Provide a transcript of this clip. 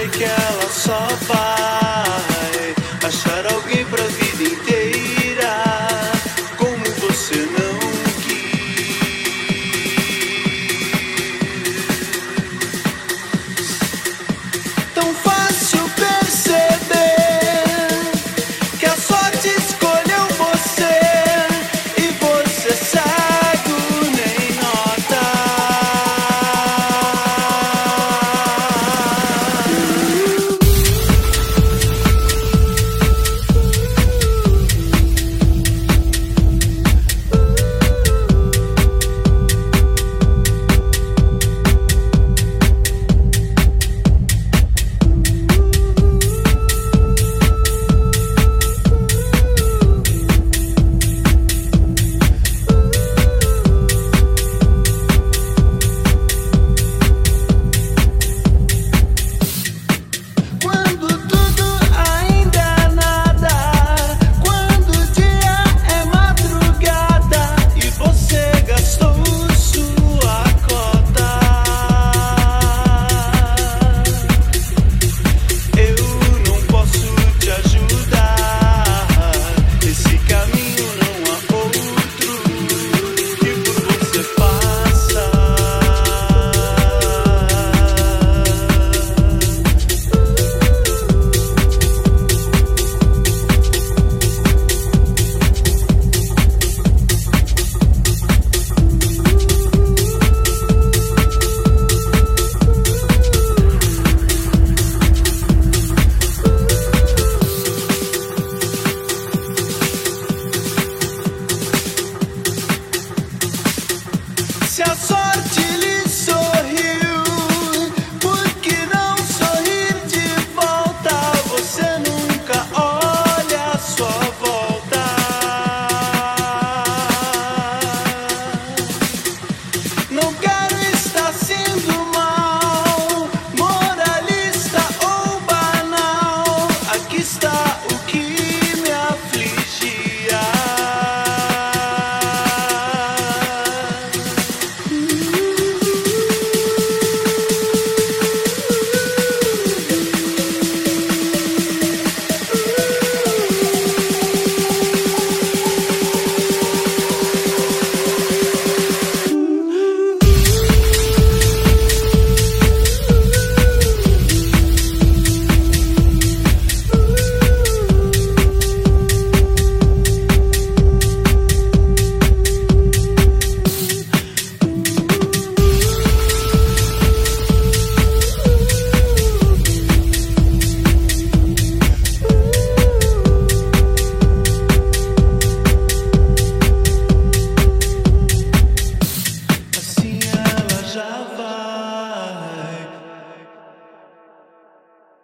sei que ela só vai achar alguém. se a